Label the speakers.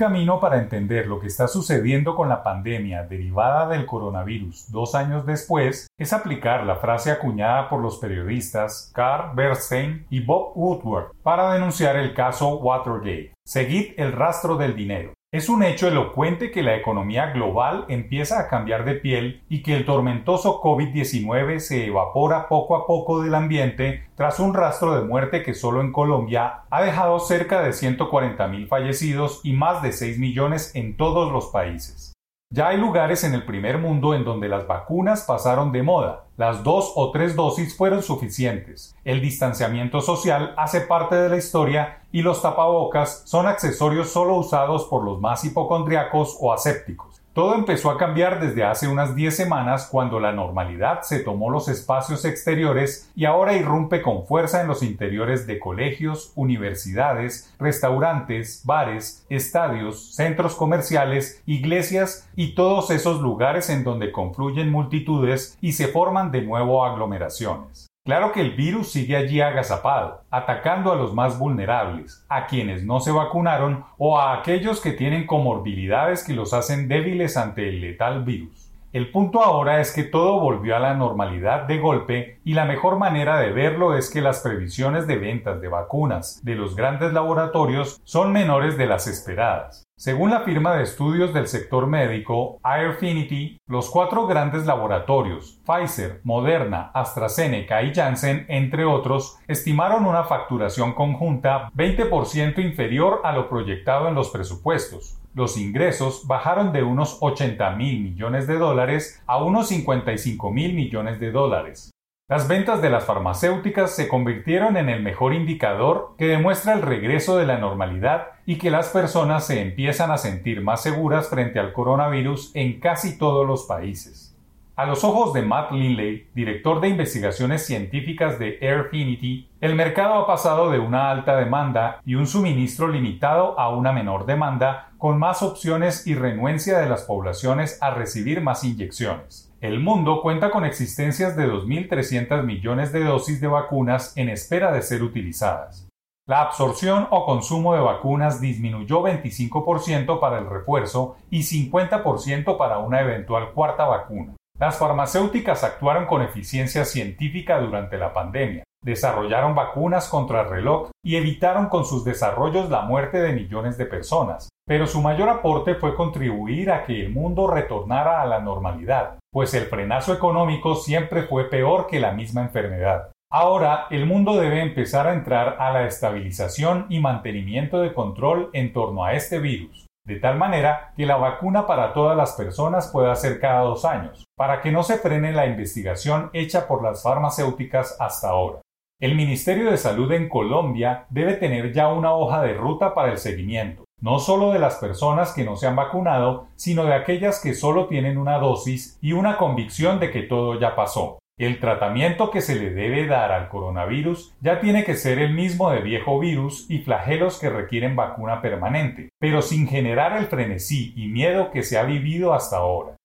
Speaker 1: camino para entender lo que está sucediendo con la pandemia derivada del coronavirus dos años después es aplicar la frase acuñada por los periodistas Carl Bernstein y Bob Woodward para denunciar el caso Watergate. Seguid el rastro del dinero. Es un hecho elocuente que la economía global empieza a cambiar de piel y que el tormentoso COVID-19 se evapora poco a poco del ambiente tras un rastro de muerte que solo en Colombia ha dejado cerca de 140.000 fallecidos y más de 6 millones en todos los países. Ya hay lugares en el primer mundo en donde las vacunas pasaron de moda, las dos o tres dosis fueron suficientes, el distanciamiento social hace parte de la historia y los tapabocas son accesorios solo usados por los más hipocondriacos o asépticos. Todo empezó a cambiar desde hace unas 10 semanas cuando la normalidad se tomó los espacios exteriores y ahora irrumpe con fuerza en los interiores de colegios, universidades, restaurantes, bares, estadios, centros comerciales, iglesias y todos esos lugares en donde confluyen multitudes y se forman de nuevo aglomeraciones. Claro que el virus sigue allí agazapado, atacando a los más vulnerables, a quienes no se vacunaron o a aquellos que tienen comorbilidades que los hacen débiles ante el letal virus. El punto ahora es que todo volvió a la normalidad de golpe y la mejor manera de verlo es que las previsiones de ventas de vacunas de los grandes laboratorios son menores de las esperadas. Según la firma de estudios del sector médico Airfinity, los cuatro grandes laboratorios, Pfizer, Moderna, AstraZeneca y Janssen, entre otros, estimaron una facturación conjunta 20% inferior a lo proyectado en los presupuestos. Los ingresos bajaron de unos 80 mil millones de dólares a unos 55 mil millones de dólares. Las ventas de las farmacéuticas se convirtieron en el mejor indicador que demuestra el regreso de la normalidad y que las personas se empiezan a sentir más seguras frente al coronavirus en casi todos los países. A los ojos de Matt Linley, director de investigaciones científicas de Airfinity, el mercado ha pasado de una alta demanda y un suministro limitado a una menor demanda, con más opciones y renuencia de las poblaciones a recibir más inyecciones. El mundo cuenta con existencias de 2.300 millones de dosis de vacunas en espera de ser utilizadas. La absorción o consumo de vacunas disminuyó 25% para el refuerzo y 50% para una eventual cuarta vacuna. Las farmacéuticas actuaron con eficiencia científica durante la pandemia, desarrollaron vacunas contra el reloj y evitaron con sus desarrollos la muerte de millones de personas, pero su mayor aporte fue contribuir a que el mundo retornara a la normalidad, pues el frenazo económico siempre fue peor que la misma enfermedad. Ahora el mundo debe empezar a entrar a la estabilización y mantenimiento de control en torno a este virus, de tal manera que la vacuna para todas las personas pueda ser cada dos años, para que no se frene la investigación hecha por las farmacéuticas hasta ahora. El Ministerio de Salud en Colombia debe tener ya una hoja de ruta para el seguimiento, no solo de las personas que no se han vacunado, sino de aquellas que solo tienen una dosis y una convicción de que todo ya pasó. El tratamiento que se le debe dar al coronavirus ya tiene que ser el mismo de viejo virus y flagelos que requieren vacuna permanente, pero sin generar el frenesí y miedo que se ha vivido hasta ahora.